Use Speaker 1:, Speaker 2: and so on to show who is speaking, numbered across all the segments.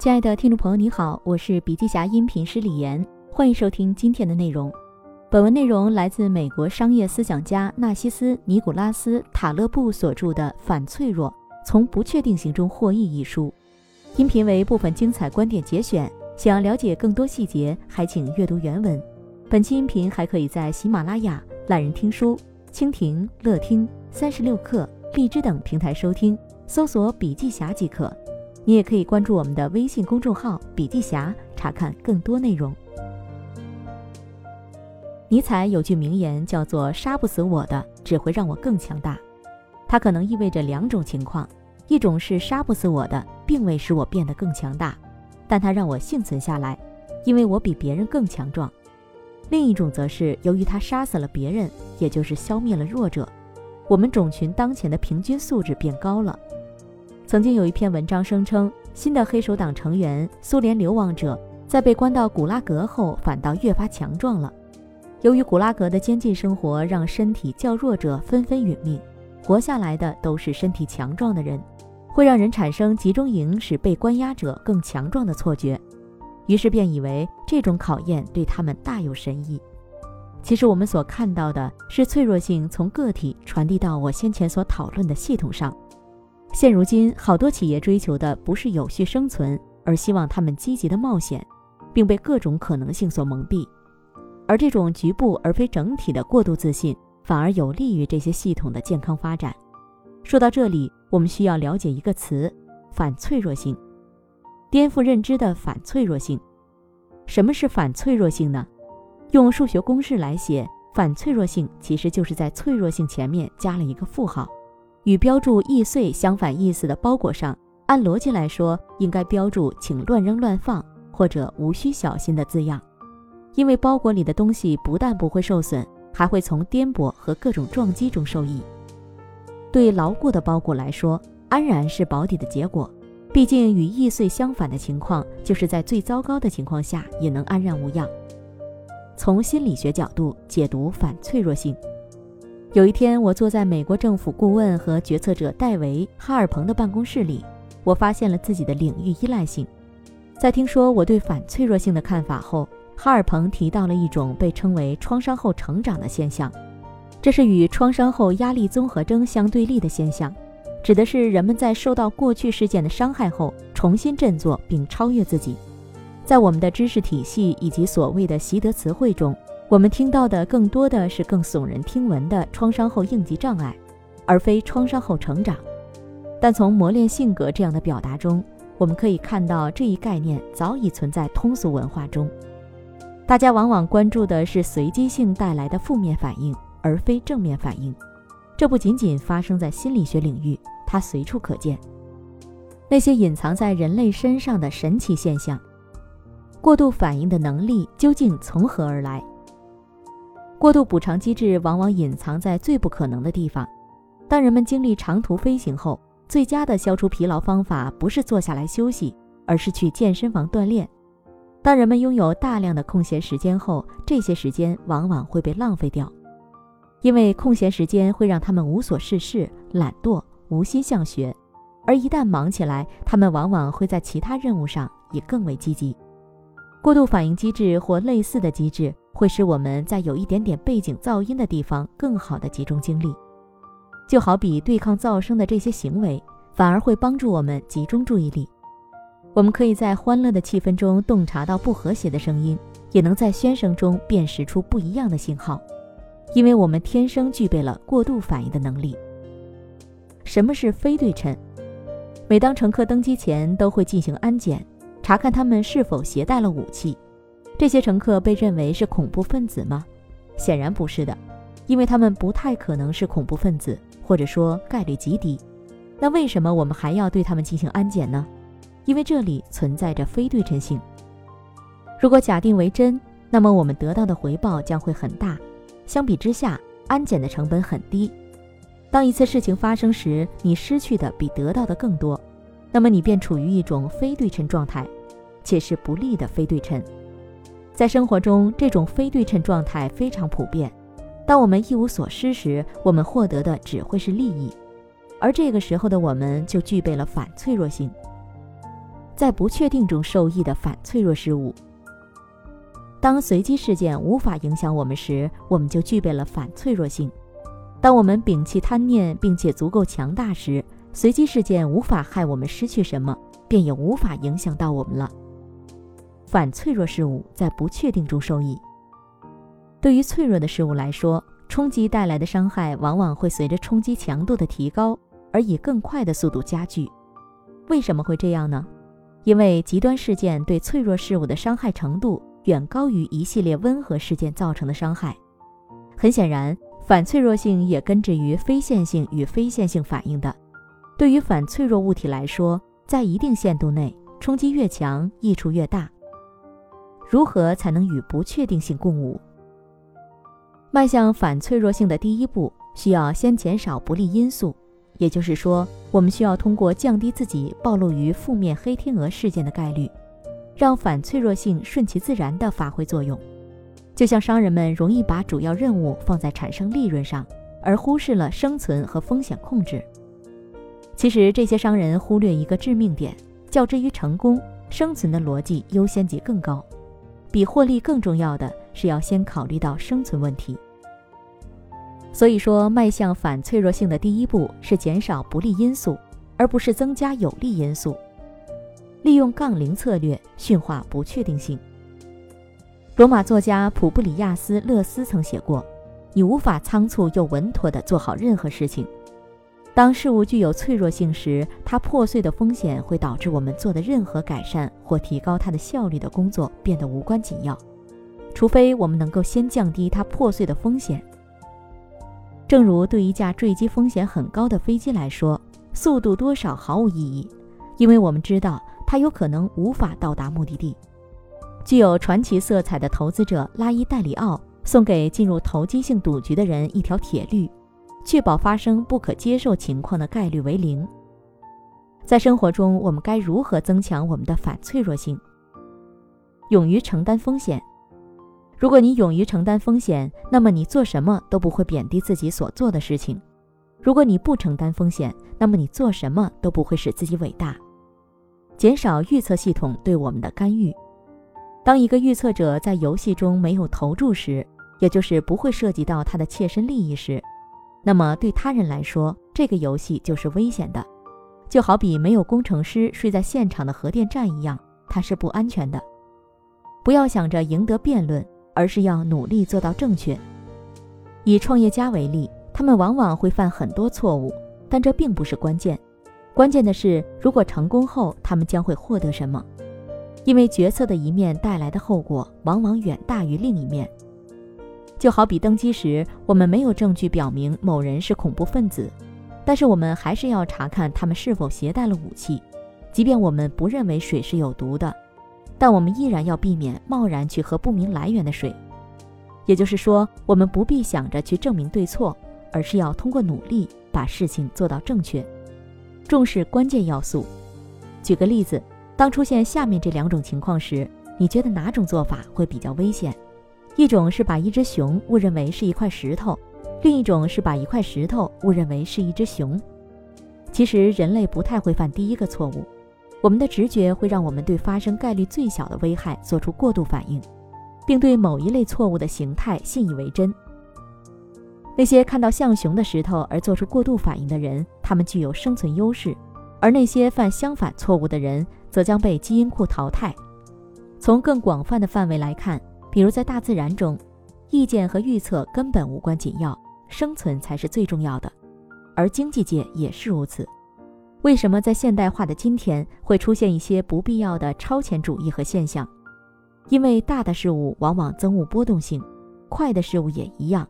Speaker 1: 亲爱的听众朋友，你好，我是笔记侠音频师李岩，欢迎收听今天的内容。本文内容来自美国商业思想家纳西斯·尼古拉斯·塔勒布所著的《反脆弱：从不确定性中获益》一书。音频为部分精彩观点节选，想要了解更多细节，还请阅读原文。本期音频还可以在喜马拉雅、懒人听书、蜻蜓、乐听、三十六课、荔枝等平台收听，搜索“笔记侠”即可。你也可以关注我们的微信公众号“笔记侠”，查看更多内容。尼采有句名言叫做“杀不死我的，只会让我更强大”。它可能意味着两种情况：一种是杀不死我的，并未使我变得更强大，但它让我幸存下来，因为我比别人更强壮；另一种则是由于它杀死了别人，也就是消灭了弱者，我们种群当前的平均素质变高了。曾经有一篇文章声称，新的黑手党成员苏联流亡者在被关到古拉格后，反倒越发强壮了。由于古拉格的监禁生活让身体较弱者纷纷殒命，活下来的都是身体强壮的人，会让人产生集中营使被关押者更强壮的错觉，于是便以为这种考验对他们大有深意。其实我们所看到的是脆弱性从个体传递到我先前所讨论的系统上。现如今，好多企业追求的不是有序生存，而希望他们积极的冒险，并被各种可能性所蒙蔽。而这种局部而非整体的过度自信，反而有利于这些系统的健康发展。说到这里，我们需要了解一个词：反脆弱性，颠覆认知的反脆弱性。什么是反脆弱性呢？用数学公式来写，反脆弱性其实就是在脆弱性前面加了一个负号。与标注易碎相反意思的包裹上，按逻辑来说，应该标注“请乱扔乱放”或者“无需小心”的字样，因为包裹里的东西不但不会受损，还会从颠簸和各种撞击中受益。对牢固的包裹来说，安然是保底的结果。毕竟与易碎相反的情况，就是在最糟糕的情况下也能安然无恙。从心理学角度解读反脆弱性。有一天，我坐在美国政府顾问和决策者戴维·哈尔彭的办公室里，我发现了自己的领域依赖性。在听说我对反脆弱性的看法后，哈尔彭提到了一种被称为创伤后成长的现象，这是与创伤后压力综合征相对立的现象，指的是人们在受到过去事件的伤害后重新振作并超越自己。在我们的知识体系以及所谓的习得词汇中。我们听到的更多的是更耸人听闻的创伤后应激障碍，而非创伤后成长。但从磨练性格这样的表达中，我们可以看到这一概念早已存在通俗文化中。大家往往关注的是随机性带来的负面反应，而非正面反应。这不仅仅发生在心理学领域，它随处可见。那些隐藏在人类身上的神奇现象，过度反应的能力究竟从何而来？过度补偿机制往往隐藏在最不可能的地方。当人们经历长途飞行后，最佳的消除疲劳方法不是坐下来休息，而是去健身房锻炼。当人们拥有大量的空闲时间后，这些时间往往会被浪费掉，因为空闲时间会让他们无所事事、懒惰、无心向学。而一旦忙起来，他们往往会在其他任务上也更为积极。过度反应机制或类似的机制。会使我们在有一点点背景噪音的地方更好的集中精力，就好比对抗噪声的这些行为，反而会帮助我们集中注意力。我们可以在欢乐的气氛中洞察到不和谐的声音，也能在喧声中辨识出不一样的信号，因为我们天生具备了过度反应的能力。什么是非对称？每当乘客登机前都会进行安检，查看他们是否携带了武器。这些乘客被认为是恐怖分子吗？显然不是的，因为他们不太可能是恐怖分子，或者说概率极低。那为什么我们还要对他们进行安检呢？因为这里存在着非对称性。如果假定为真，那么我们得到的回报将会很大。相比之下，安检的成本很低。当一次事情发生时，你失去的比得到的更多，那么你便处于一种非对称状态，且是不利的非对称。在生活中，这种非对称状态非常普遍。当我们一无所失时，我们获得的只会是利益，而这个时候的我们就具备了反脆弱性。在不确定中受益的反脆弱事物。当随机事件无法影响我们时，我们就具备了反脆弱性；当我们摒弃贪念并且足够强大时，随机事件无法害我们失去什么，便也无法影响到我们了。反脆弱事物在不确定中受益。对于脆弱的事物来说，冲击带来的伤害往往会随着冲击强度的提高而以更快的速度加剧。为什么会这样呢？因为极端事件对脆弱事物的伤害程度远高于一系列温和事件造成的伤害。很显然，反脆弱性也根植于非线性与非线性反应的。对于反脆弱物体来说，在一定限度内，冲击越强，益处越大。如何才能与不确定性共舞？迈向反脆弱性的第一步，需要先减少不利因素，也就是说，我们需要通过降低自己暴露于负面黑天鹅事件的概率，让反脆弱性顺其自然地发挥作用。就像商人们容易把主要任务放在产生利润上，而忽视了生存和风险控制。其实这些商人忽略一个致命点：较之于成功，生存的逻辑优先级更高。比获利更重要的是要先考虑到生存问题。所以说，迈向反脆弱性的第一步是减少不利因素，而不是增加有利因素。利用杠铃策略驯化不确定性。罗马作家普布里亚斯·勒斯曾写过：“你无法仓促又稳妥地做好任何事情。”当事物具有脆弱性时，它破碎的风险会导致我们做的任何改善或提高它的效率的工作变得无关紧要，除非我们能够先降低它破碎的风险。正如对一架坠机风险很高的飞机来说，速度多少毫无意义，因为我们知道它有可能无法到达目的地。具有传奇色彩的投资者拉伊戴里奥送给进入投机性赌局的人一条铁律。确保发生不可接受情况的概率为零。在生活中，我们该如何增强我们的反脆弱性？勇于承担风险。如果你勇于承担风险，那么你做什么都不会贬低自己所做的事情；如果你不承担风险，那么你做什么都不会使自己伟大。减少预测系统对我们的干预。当一个预测者在游戏中没有投注时，也就是不会涉及到他的切身利益时。那么对他人来说，这个游戏就是危险的，就好比没有工程师睡在现场的核电站一样，它是不安全的。不要想着赢得辩论，而是要努力做到正确。以创业家为例，他们往往会犯很多错误，但这并不是关键，关键的是如果成功后他们将会获得什么，因为决策的一面带来的后果往往远大于另一面。就好比登机时，我们没有证据表明某人是恐怖分子，但是我们还是要查看他们是否携带了武器，即便我们不认为水是有毒的，但我们依然要避免贸然去喝不明来源的水。也就是说，我们不必想着去证明对错，而是要通过努力把事情做到正确。重视关键要素。举个例子，当出现下面这两种情况时，你觉得哪种做法会比较危险？一种是把一只熊误认为是一块石头，另一种是把一块石头误认为是一只熊。其实人类不太会犯第一个错误，我们的直觉会让我们对发生概率最小的危害做出过度反应，并对某一类错误的形态信以为真。那些看到像熊的石头而做出过度反应的人，他们具有生存优势，而那些犯相反错误的人则将被基因库淘汰。从更广泛的范围来看。比如在大自然中，意见和预测根本无关紧要，生存才是最重要的。而经济界也是如此。为什么在现代化的今天会出现一些不必要的超前主义和现象？因为大的事物往往增物波动性，快的事物也一样。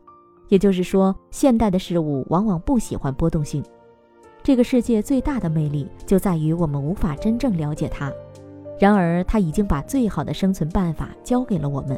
Speaker 1: 也就是说，现代的事物往往不喜欢波动性。这个世界最大的魅力就在于我们无法真正了解它，然而它已经把最好的生存办法教给了我们。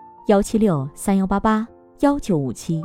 Speaker 1: 幺七六三幺八八幺九五七。